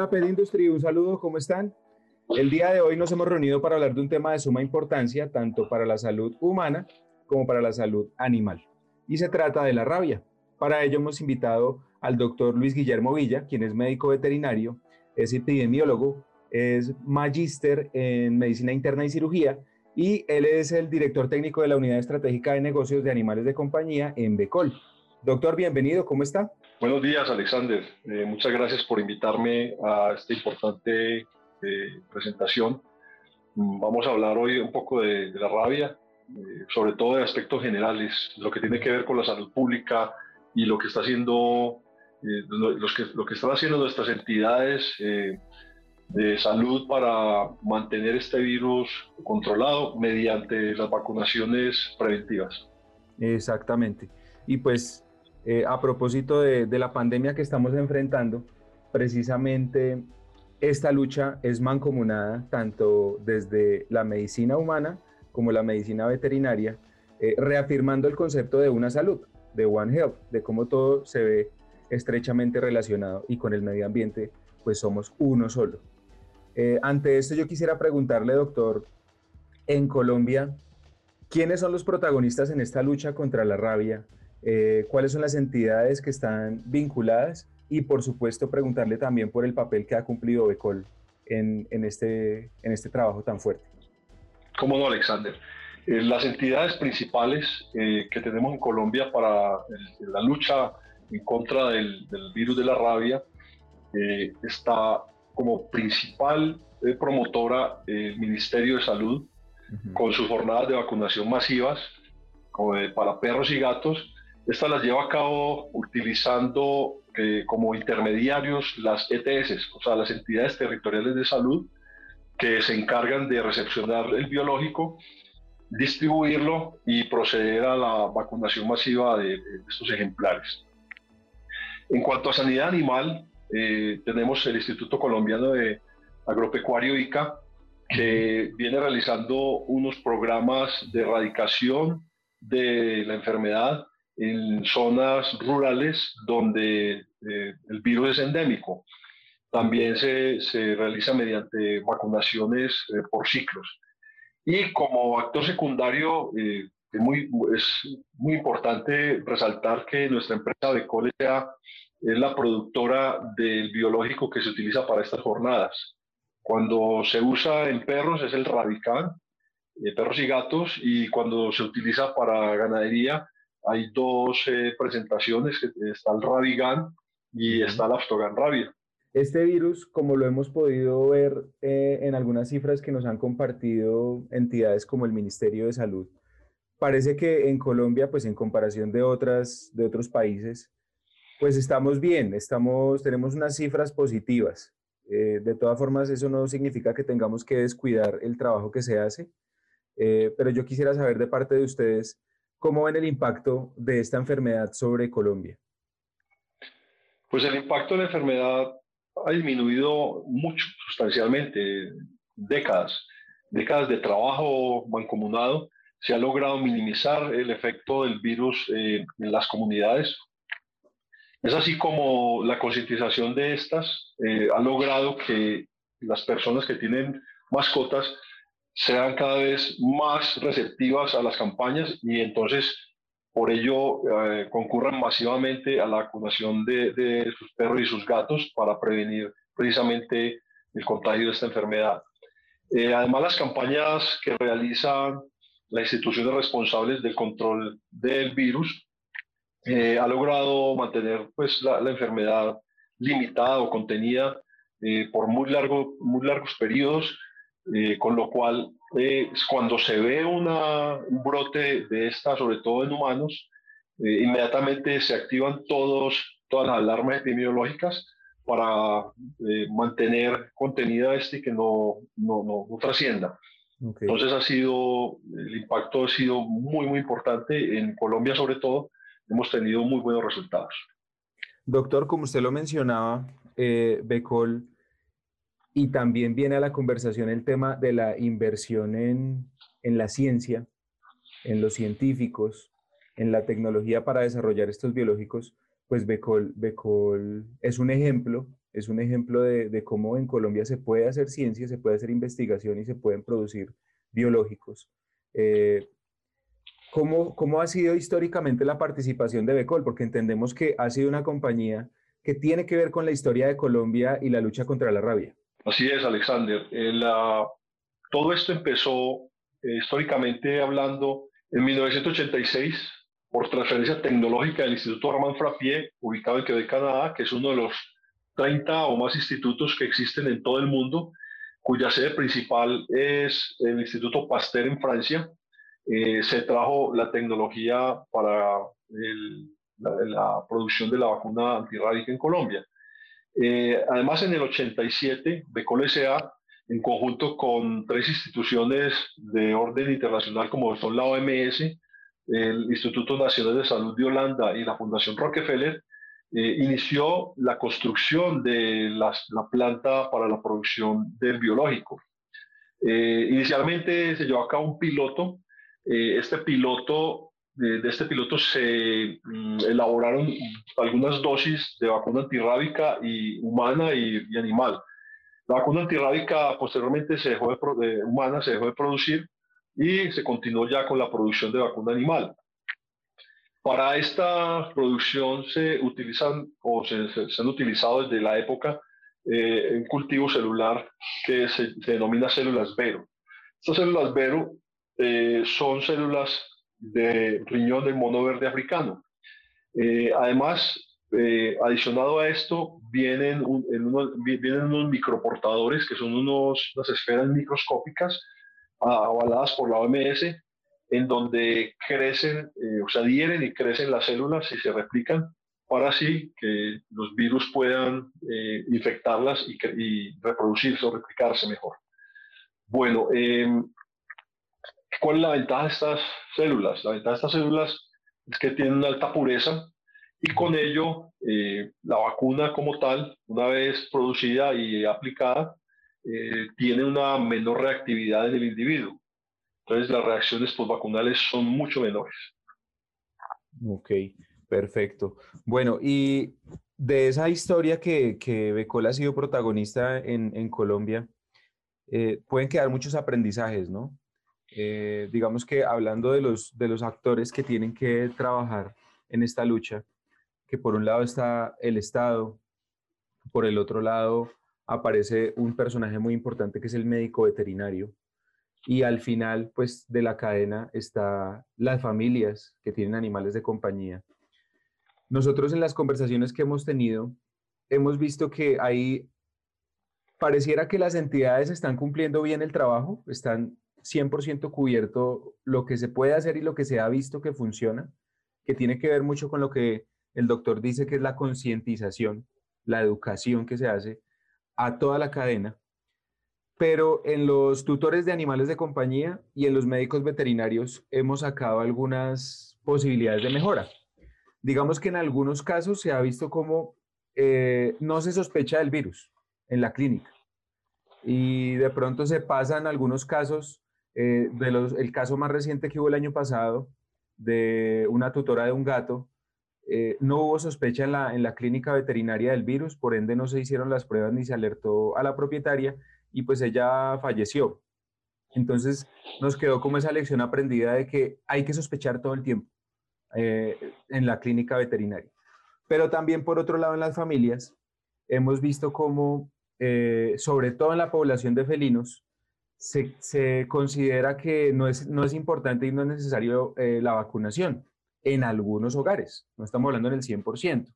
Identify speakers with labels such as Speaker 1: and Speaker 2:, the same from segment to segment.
Speaker 1: Hola Pet Industry, un saludo, ¿cómo están? El día de hoy nos hemos reunido para hablar de un tema de suma importancia tanto para la salud humana como para la salud animal. Y se trata de la rabia. Para ello hemos invitado al doctor Luis Guillermo Villa, quien es médico veterinario, es epidemiólogo, es magíster en medicina interna y cirugía y él es el director técnico de la Unidad Estratégica de Negocios de Animales de Compañía en Becol. Doctor, bienvenido, ¿cómo está?
Speaker 2: Buenos días, Alexander. Eh, muchas gracias por invitarme a esta importante eh, presentación. Mm, vamos a hablar hoy un poco de, la rabia, eh, sobre todo de aspectos generales, lo que tiene que ver con la salud pública y lo que está haciendo, los que, lo que están haciendo nuestras entidades de salud para mantener este virus controlado mediante las vacunaciones preventivas.
Speaker 1: Exactamente. Y pues eh, a propósito de, la pandemia que estamos enfrentando, precisamente esta lucha es mancomunada tanto desde la medicina humana como la medicina veterinaria, eh, reafirmando el concepto de una salud, de One Health, de cómo todo se ve estrechamente relacionado y con el medio ambiente, pues somos uno solo. Eh, ante esto yo quisiera preguntarle, doctor, en Colombia, ¿quiénes son los protagonistas en esta lucha contra la rabia? Eh, cuáles son las entidades que están vinculadas y por supuesto preguntarle también por el papel que ha cumplido Becol en, en este, en este trabajo tan fuerte.
Speaker 2: ¿Cómo no, Alexander? Eh, las entidades principales eh, que tenemos en Colombia para la lucha en contra del, del virus de la rabia está como principal promotora el Ministerio de Salud con sus jornadas de vacunación masivas para perros y gatos esta las lleva a cabo utilizando eh, como intermediarios las ETS, o sea, las entidades territoriales de salud que se encargan de recepcionar el biológico, distribuirlo y proceder a la vacunación masiva de, estos ejemplares. En cuanto a sanidad animal, eh, tenemos el Instituto Colombiano de Agropecuario ICA, que viene realizando unos programas de erradicación de la enfermedad en zonas rurales donde eh, el virus es endémico. También se, se realiza mediante vacunaciones eh, por ciclos. Y como actor secundario, eh, es, muy, es muy importante resaltar que nuestra empresa de sea es la productora del biológico que se utiliza para estas jornadas. Cuando se usa en perros es el Radican, perros y gatos, y cuando se utiliza para ganadería hay dos eh, presentaciones, está el Ravigan y está el Aftogan Rabia.
Speaker 1: Este virus, como lo hemos podido ver eh, en algunas cifras que nos han compartido entidades como el Ministerio de Salud, parece que en Colombia, pues en comparación de, otras, de otros países, pues estamos bien, estamos, tenemos unas cifras positivas. Eh, de todas formas, eso no significa que tengamos que descuidar el trabajo que se hace, pero yo quisiera saber de parte de ustedes, ¿Cómo ven el impacto de esta enfermedad sobre Colombia?
Speaker 2: Pues el impacto de la enfermedad ha disminuido mucho, sustancialmente, décadas, décadas de trabajo mancomunado. Se ha logrado minimizar el efecto del virus eh, en las comunidades. Es así como la concientización de estas eh, ha logrado que las personas que tienen mascotas sean cada vez más receptivas a las campañas y entonces por ello eh, concurran masivamente a la vacunación de, sus perros y sus gatos para prevenir precisamente el contagio de esta enfermedad. Eh, además, las campañas que realizan las instituciones responsables del control del virus eh, ha logrado mantener pues, la, enfermedad limitada o contenida por muy, largo, muy largos periodos, con lo cual eh, cuando se ve una, un brote de esta, sobre todo en humanos, eh, inmediatamente se activan todos, todas las alarmas epidemiológicas para eh, mantener contenida este y que no, no, no, trascienda. Entonces ha sido, el impacto ha sido muy, muy importante. En Colombia sobre todo hemos tenido muy buenos resultados.
Speaker 1: Doctor, como usted lo mencionaba, Becol y también viene a la conversación el tema de la inversión en, la ciencia, en los científicos, en la tecnología para desarrollar estos biológicos, pues Becol, Becol es un ejemplo, es un ejemplo de, cómo en Colombia se puede hacer ciencia, se puede hacer investigación y se pueden producir biológicos. Eh, ¿cómo, ¿Cómo ha sido históricamente la participación de Becol? Porque entendemos que ha sido una compañía que tiene que ver con la historia de Colombia y la lucha contra la rabia.
Speaker 2: Así es, Alexander. Eh, todo esto empezó eh, históricamente hablando en 1986 por transferencia tecnológica del Instituto Armand Frappier, ubicado en Quebec, Canadá, que es uno de los 30 o más institutos que existen en todo el mundo, cuya sede principal es el Instituto Pasteur en Francia. Eh, se trajo la tecnología para la, la, producción de la vacuna antirrábica en Colombia. Eh, además, en el 87, Becol S.A., en conjunto con tres instituciones de orden internacional como son la OMS, el Instituto Nacional de Salud de Holanda y la Fundación Rockefeller, eh, inició la construcción de la planta para la producción del biológico. Eh, inicialmente se llevó a cabo un piloto. este piloto de, este piloto se mm, elaboraron algunas dosis de vacuna antirrábica y humana y, animal. La vacuna antirrábica posteriormente se dejó de, humana se dejó de producir y se continuó ya con la producción de vacuna animal. Para esta producción se utilizan o se, han utilizado desde la época eh, un cultivo celular que se, denomina células Vero. Estas células Vero eh, son células de riñón del mono verde africano. Eh, además, eh, adicionado a esto, vienen, vienen unos microportadores que son unos, unas esferas microscópicas avaladas por la OMS, en donde crecen, eh, o sea, adhieren y crecen las células y se replican para así que los virus puedan infectarlas y, y, reproducirse o replicarse mejor. Bueno, em, ¿Cuál es la ventaja de estas células? La ventaja de estas células es que tienen una alta pureza y con ello eh, la vacuna como tal, una vez producida y aplicada, eh, tiene una menor reactividad en el individuo. Entonces las reacciones postvacunales son mucho menores.
Speaker 1: Ok, perfecto. Bueno, y de esa historia que, que Becol ha sido protagonista en, en Colombia, eh, pueden quedar muchos aprendizajes, ¿no? Eh, digamos que hablando de los, de los actores que tienen que trabajar en esta lucha, que por un lado está el Estado, por el otro lado aparece un personaje muy importante que es el médico veterinario, y al final pues de la cadena está las familias que tienen animales de compañía. Nosotros en las conversaciones que hemos tenido hemos visto que ahí pareciera que las entidades están cumpliendo bien el trabajo, están 100% cubierto lo que se puede hacer y lo que se ha visto que funciona, que tiene que ver mucho con lo que el doctor dice que es la concientización, la educación que se hace a toda la cadena. Pero en los tutores de animales de compañía y en los médicos veterinarios hemos sacado algunas posibilidades de mejora. Digamos que en algunos casos se ha visto como eh, no se sospecha del virus en la clínica y de pronto se pasan algunos casos eh, el caso más reciente que hubo el año pasado de una tutora de un gato, eh, no hubo sospecha en la, en la clínica veterinaria del virus, por ende no se hicieron las pruebas ni se alertó a la propietaria y pues ella falleció. Entonces nos quedó como esa lección aprendida de que hay que sospechar todo el tiempo. en la clínica veterinaria. Pero también por otro lado en las familias hemos visto cómo, sobre todo en la población de felinos, se, considera que no es, no es importante y no es necesario la vacunación en algunos hogares, no estamos hablando en el 100%.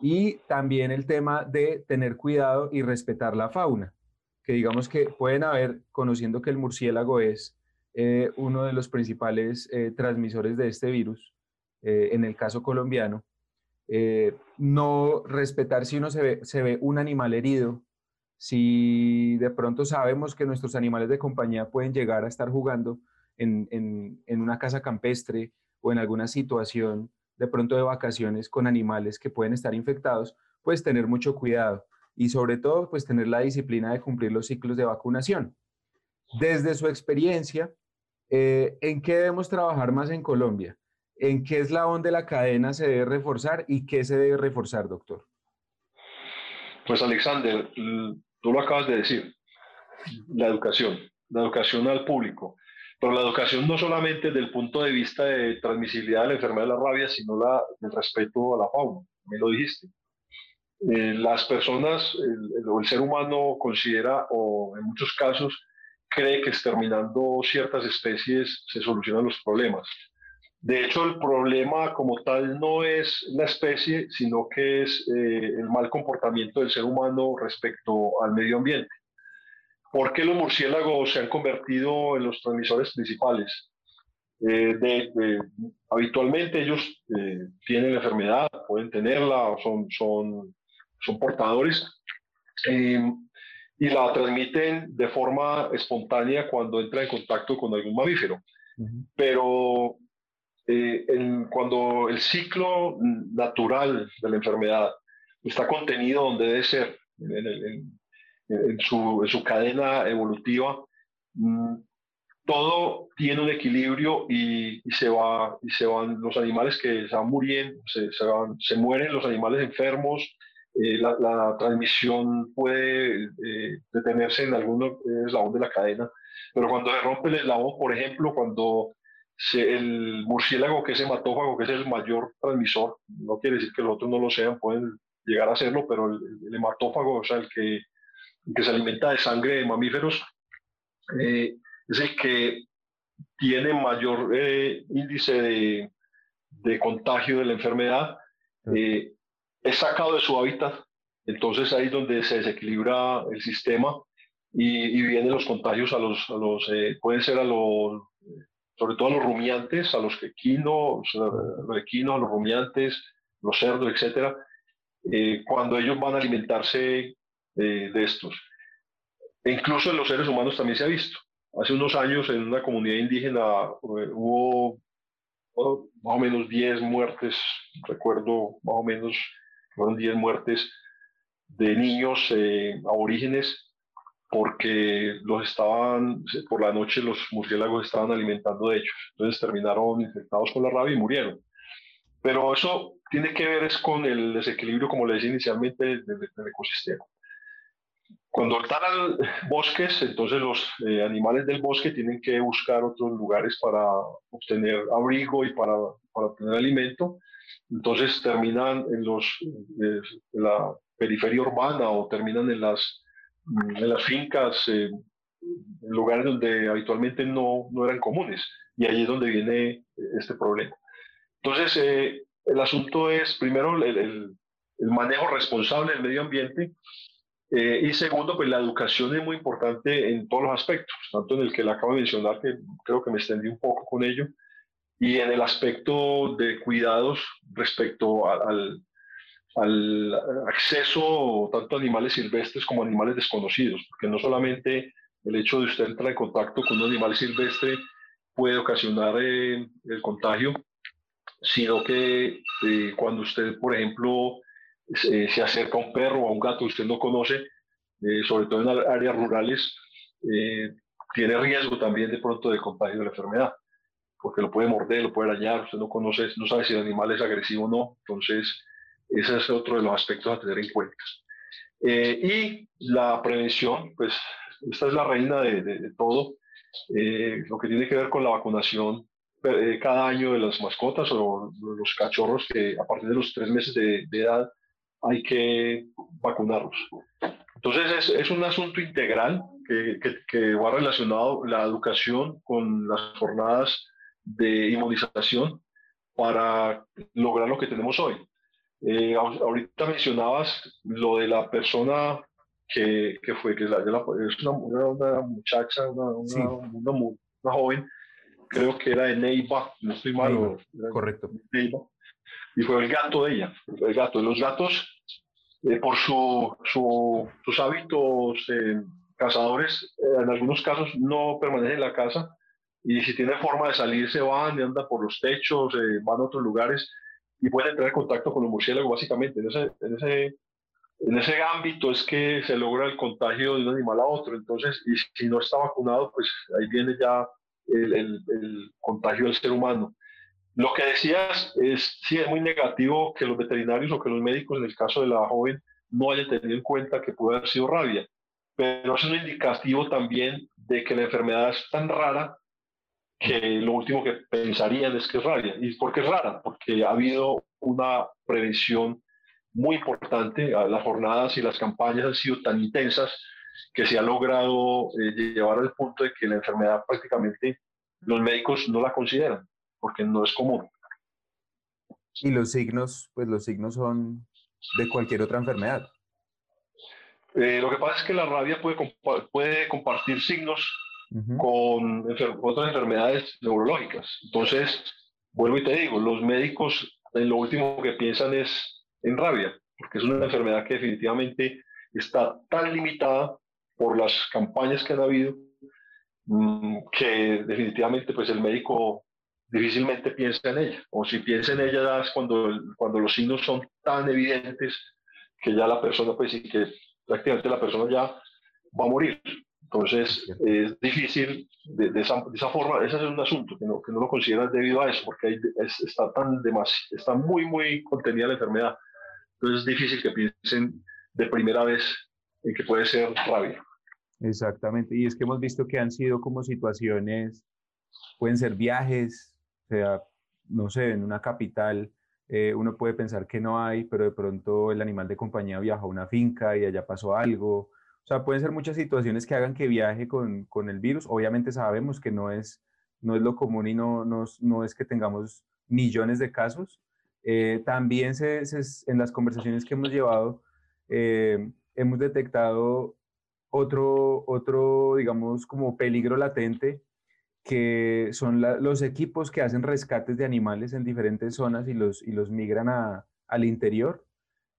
Speaker 1: Y también el tema de tener cuidado y respetar la fauna, que digamos que pueden haber, conociendo que el murciélago es eh, uno de los principales eh, transmisores de este virus, eh, en el caso colombiano, no respetar si uno se ve un animal herido, si de pronto sabemos que nuestros animales de compañía pueden llegar a estar jugando en, en, una casa campestre o en alguna situación de pronto de vacaciones con animales que pueden estar infectados, pues tener mucho cuidado y sobre todo pues tener la disciplina de cumplir los ciclos de vacunación. Desde su experiencia, eh, ¿en qué debemos trabajar más en Colombia? ¿En qué eslabón de la cadena se debe reforzar y qué se debe reforzar, doctor?
Speaker 2: Pues Alexander, tú lo acabas de decir, la educación, la educación al público. Pero la educación no solamente desde el punto de vista de transmisibilidad de la enfermedad de la rabia, sino la, el respeto a la fauna, me lo dijiste. Eh, las personas o el, ser humano considera, o en muchos casos, cree que exterminando ciertas especies se solucionan los problemas. De hecho, el problema como tal no es la especie, sino que es eh, el mal comportamiento del ser humano respecto al medio ambiente. ¿Por qué los murciélagos se han convertido en los transmisores principales? Eh, habitualmente ellos eh, tienen la enfermedad, pueden tenerla, son, son, son portadores eh, y la transmiten de forma espontánea cuando entra en contacto con algún mamífero. Pero cuando el ciclo natural de la enfermedad está contenido donde debe ser, en, el, en su, en su cadena evolutiva, mm, todo tiene un equilibrio y, y, se va, y se van los animales que se van muriendo, se, se, van, se mueren los animales enfermos, eh, la, la, transmisión puede eh, detenerse en algún eslabón de la cadena, pero cuando se rompe el eslabón, por ejemplo, cuando el murciélago, que es hematófago, que es el mayor transmisor, no quiere decir que los otros no lo sean, pueden llegar a serlo, pero el, el hematófago, o sea, el que que se alimenta de sangre de mamíferos, eh, es el que tiene mayor eh, índice de, de, contagio de la enfermedad, eh, es sacado de su hábitat, entonces ahí es donde se desequilibra el sistema y, y vienen los contagios a los, a los pueden ser a los, sobre todo a los rumiantes, a los equinos, los equinos, los rumiantes, los cerdos, etcétera, cuando ellos van a alimentarse de estos. E incluso en los seres humanos también se ha visto. Hace unos años en una comunidad indígena eh, hubo más o menos 10 muertes, recuerdo más o menos, fueron 10 muertes de niños eh, aborígenes porque los estaban, por la noche los murciélagos estaban alimentando de ellos. Entonces terminaron infectados con la rabia y murieron. Pero eso tiene que ver es con el desequilibrio, como le decía inicialmente, del ecosistema. Cuando talan bosques, entonces los eh, animales del bosque tienen que buscar otros lugares para obtener abrigo y para, para obtener alimento. Entonces terminan en, los, eh, la periferia urbana o terminan en las, en las fincas, eh, en lugares donde habitualmente no, no, eran comunes. Y ahí es donde viene este problema. Entonces, el asunto es, primero, el, el, el manejo responsable del medio ambiente eh, y segundo, pues la educación es muy importante en todos los aspectos, tanto en el que le acabo de mencionar, que creo que me extendí un poco con ello, y en el aspecto de cuidados respecto al, al acceso tanto a animales silvestres como a animales desconocidos, porque no solamente el hecho de usted entrar en contacto con un animal silvestre puede ocasionar eh, el contagio, sino que eh, cuando usted, por ejemplo, eh, se acerca a un perro o a un gato que usted no conoce, sobre todo en áreas rurales, tiene riesgo también de pronto de contagio de la enfermedad, porque lo puede morder, lo puede arañar, usted no conoce, no sabe si el animal es agresivo o no, entonces ese es otro de los aspectos a tener en cuenta. y la prevención, pues esta es la reina de, de, todo, lo que tiene que ver con la vacunación, eh, cada año de las mascotas o los cachorros que a partir de los tres meses de, edad hay que vacunarlos. Entonces es, es un asunto integral que, que, va relacionado la educación con las jornadas de inmunización para lograr lo que tenemos hoy. Eh, ahorita mencionabas lo de la persona que, que fue, que es, una, una, muchacha, una, una, una, joven, creo que era de Neiva, no estoy mal.
Speaker 1: correcto.
Speaker 2: y fue el gato de ella, el gato. Los gatos, eh, por su, su, sus hábitos eh, cazadores, en algunos casos no permanecen en la casa y si tienen forma de salir se van y andan por los techos, van a otros lugares y pueden entrar en contacto con los murciélagos básicamente. En ese, en ese, en ese ámbito es que se logra el contagio de un animal a otro. Entonces, y si no está vacunado, pues ahí viene ya el, el, contagio del ser humano. Lo que decías es, sí, es muy negativo que los veterinarios o que los médicos, en el caso de la joven, no hayan tenido en cuenta que puede haber sido rabia. Pero es un indicativo también de que la enfermedad es tan rara que lo último que pensarían es que es rabia. ¿Y por qué es rara? Porque ha habido una prevención muy importante. Las jornadas y las campañas han sido tan intensas que se ha logrado eh, llevar al punto de que la enfermedad prácticamente los médicos no la consideran, porque no es común.
Speaker 1: Y los signos, pues los signos son de cualquier otra enfermedad.
Speaker 2: Eh, lo que pasa es que la rabia puede, puede compartir signos con otras enfermedades neurológicas. Entonces, vuelvo y te digo, los médicos en lo último que piensan es en rabia, porque es una enfermedad que definitivamente está tan limitada por las campañas que han habido mm, que definitivamente pues el médico difícilmente piensa en ella, o si piensa en ella es cuando, cuando los signos son tan evidentes que ya la persona, pues sí que prácticamente la persona ya va a morir. Entonces, es difícil de, esa, de, esa, forma, ese es un asunto que no, que no lo consideras debido a eso, porque está, tan está muy, muy contenida la enfermedad. Entonces, es difícil que piensen de primera vez en que puede ser rabia.
Speaker 1: Exactamente, y es que hemos visto que han sido como situaciones, pueden ser viajes, o sea, no sé, en una capital, eh, uno puede pensar que no hay, pero de pronto el animal de compañía viaja a una finca y allá pasó algo, o sea, pueden ser muchas situaciones que hagan que viaje con, con el virus. Obviamente sabemos que no es, no es lo común y no, no, no es que tengamos millones de casos. Eh, también se, en las conversaciones que hemos llevado, eh, hemos detectado otro, otro, digamos, como peligro latente, que son los equipos que hacen rescates de animales en diferentes zonas y los, y los migran a, al interior.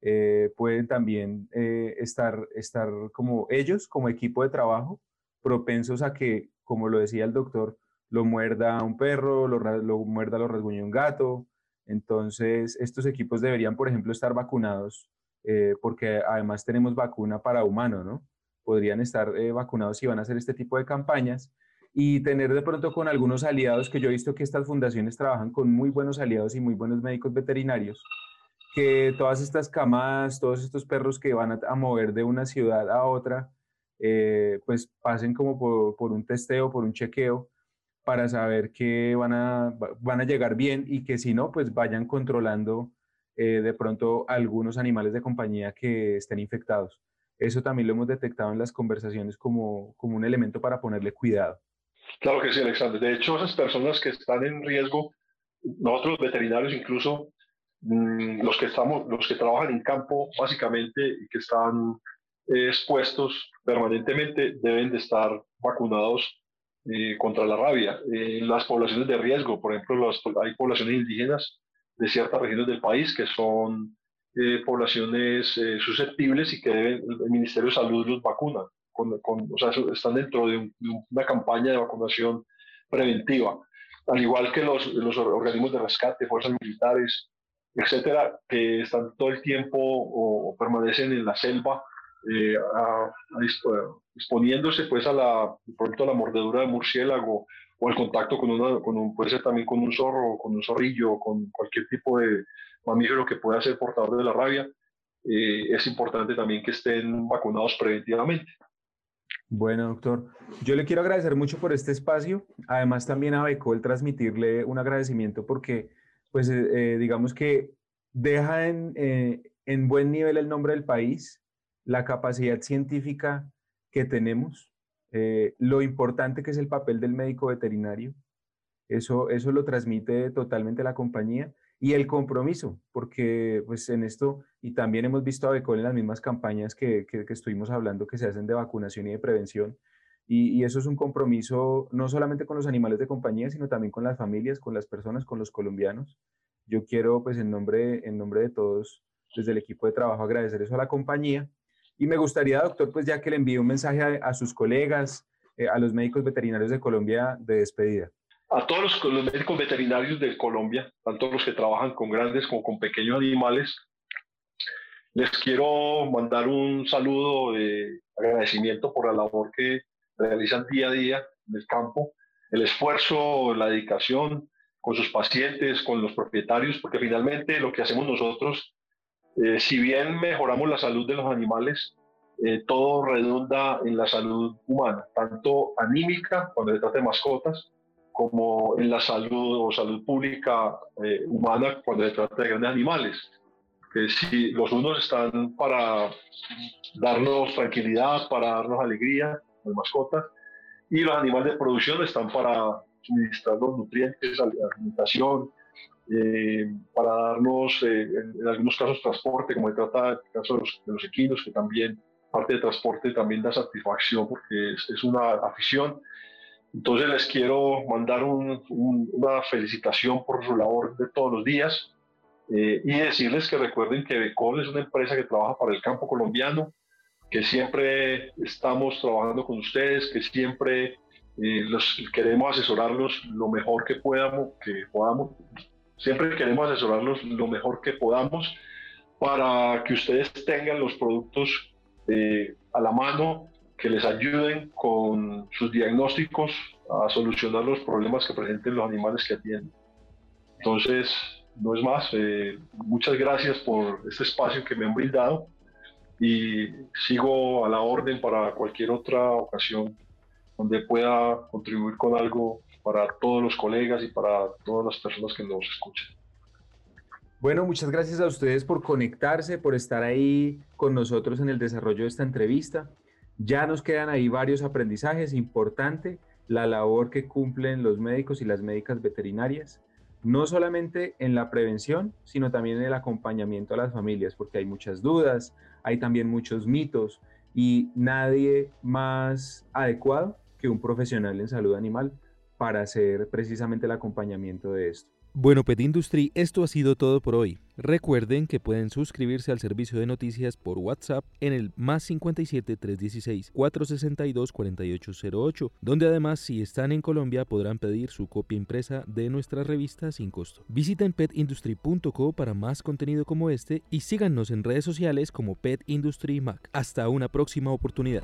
Speaker 1: Eh, pueden también eh, estar, estar como ellos, como equipo de trabajo, propensos a que, como lo decía el doctor, lo muerda un perro, lo, lo muerda, lo rasguñe un gato. Entonces, estos equipos deberían, por ejemplo, estar vacunados, eh, porque además tenemos vacuna para humanos, ¿no? Podrían estar vacunados si van a hacer este tipo de campañas y tener de pronto con algunos aliados, que yo he visto que estas fundaciones trabajan con muy buenos aliados y muy buenos médicos veterinarios, que todas estas camadas, todos estos perros que van a, mover de una ciudad a otra, eh, pues pasen como por, un testeo, por un chequeo, para saber que van a, van a llegar bien y que si no, pues vayan controlando eh, de pronto algunos animales de compañía que estén infectados. Eso también lo hemos detectado en las conversaciones como, como un elemento para ponerle cuidado.
Speaker 2: Claro que sí, Alexander. De hecho, esas personas que están en riesgo, nosotros veterinarios incluso los que, estamos, los que trabajan en campo básicamente y que están eh, expuestos permanentemente deben de estar vacunados eh, contra la rabia. En las poblaciones de riesgo, por ejemplo, hay poblaciones indígenas de ciertas regiones del país que son eh, poblaciones susceptibles y que deben, el Ministerio de Salud los vacuna. O sea, están dentro de, una campaña de vacunación preventiva, al igual que los, los organismos de rescate, fuerzas militares, etcétera, que están todo el tiempo o, permanecen en la selva eh, exponiéndose pues a la, pronto a la mordedura de murciélago o al contacto con, una, con un, puede ser también con un zorro, con un zorrillo, con cualquier tipo de mamífero que pueda ser portador de la rabia, eh, es importante también que estén vacunados preventivamente.
Speaker 1: Bueno, doctor, yo le quiero agradecer mucho por este espacio. Además, también a Beco el transmitirle un agradecimiento porque, pues, eh, eh, digamos que deja en, eh, en buen nivel el nombre del país, la capacidad científica que tenemos, lo importante que es el papel del médico veterinario. Eso, eso lo transmite totalmente la compañía y el compromiso, porque pues en esto, y también hemos visto a Becol en las mismas campañas que, que, estuvimos hablando que se hacen de vacunación y de prevención, y, y, eso es un compromiso no solamente con los animales de compañía, sino también con las familias, con las personas, con los colombianos. Yo quiero pues en nombre, en nombre de todos, desde el equipo de trabajo, agradecer eso a la compañía. Y me gustaría, doctor, pues ya que le envíe un mensaje a, sus colegas, eh, a los médicos veterinarios de Colombia de despedida
Speaker 2: a todos los, médicos veterinarios de Colombia, tanto los que trabajan con grandes como con pequeños animales, les quiero mandar un saludo de agradecimiento por la labor que realizan día a día en el campo, el esfuerzo, la dedicación con sus pacientes, con los propietarios, porque finalmente lo que hacemos nosotros, eh, si bien mejoramos la salud de los animales, eh, todo redunda en la salud humana, tanto anímica, cuando se trata de mascotas, como en la salud o salud pública eh, humana cuando se trata de grandes animales. Que si los unos están para darnos tranquilidad, para darnos alegría, las mascotas, y los animales de producción están para suministrar los nutrientes, alimentación, eh, para darnos, eh, en, algunos casos, transporte, como se trata el caso de los, de los, equinos, que también parte de transporte también da satisfacción porque es, es una afición. Entonces les quiero mandar una felicitación por su labor de todos los días eh, y decirles que recuerden que Becol es una empresa que trabaja para el campo colombiano, que siempre estamos trabajando con ustedes, que siempre eh, los, queremos asesorarlos lo mejor que podamos, que podamos. Siempre queremos asesorarlos lo mejor que podamos para que ustedes tengan los productos eh, a la mano que les ayuden con sus diagnósticos a solucionar los problemas que presenten los animales que atienden. Entonces, no es más, eh, muchas gracias por este espacio que me han brindado y sigo a la orden para cualquier otra ocasión donde pueda contribuir con algo para todos los colegas y para todas las personas que nos escuchen.
Speaker 1: Bueno, muchas gracias a ustedes por conectarse, por estar ahí con nosotros en el desarrollo de esta entrevista. Ya nos quedan ahí varios aprendizajes. Importante la labor que cumplen los médicos y las médicas veterinarias, no solamente en la prevención, sino también en el acompañamiento a las familias, porque hay muchas dudas, hay también muchos mitos y nadie más adecuado que un profesional en salud animal para hacer precisamente el acompañamiento de esto.
Speaker 3: Bueno, Pet Industry, esto ha sido todo por hoy. Recuerden que pueden suscribirse al servicio de noticias por WhatsApp en el más 57 316 462 4808, donde además si están en Colombia podrán pedir su copia impresa de nuestra revista sin costo. Visiten petindustry.co para más contenido como este y síganos en redes sociales como Pet Industry Mac. Hasta una próxima oportunidad.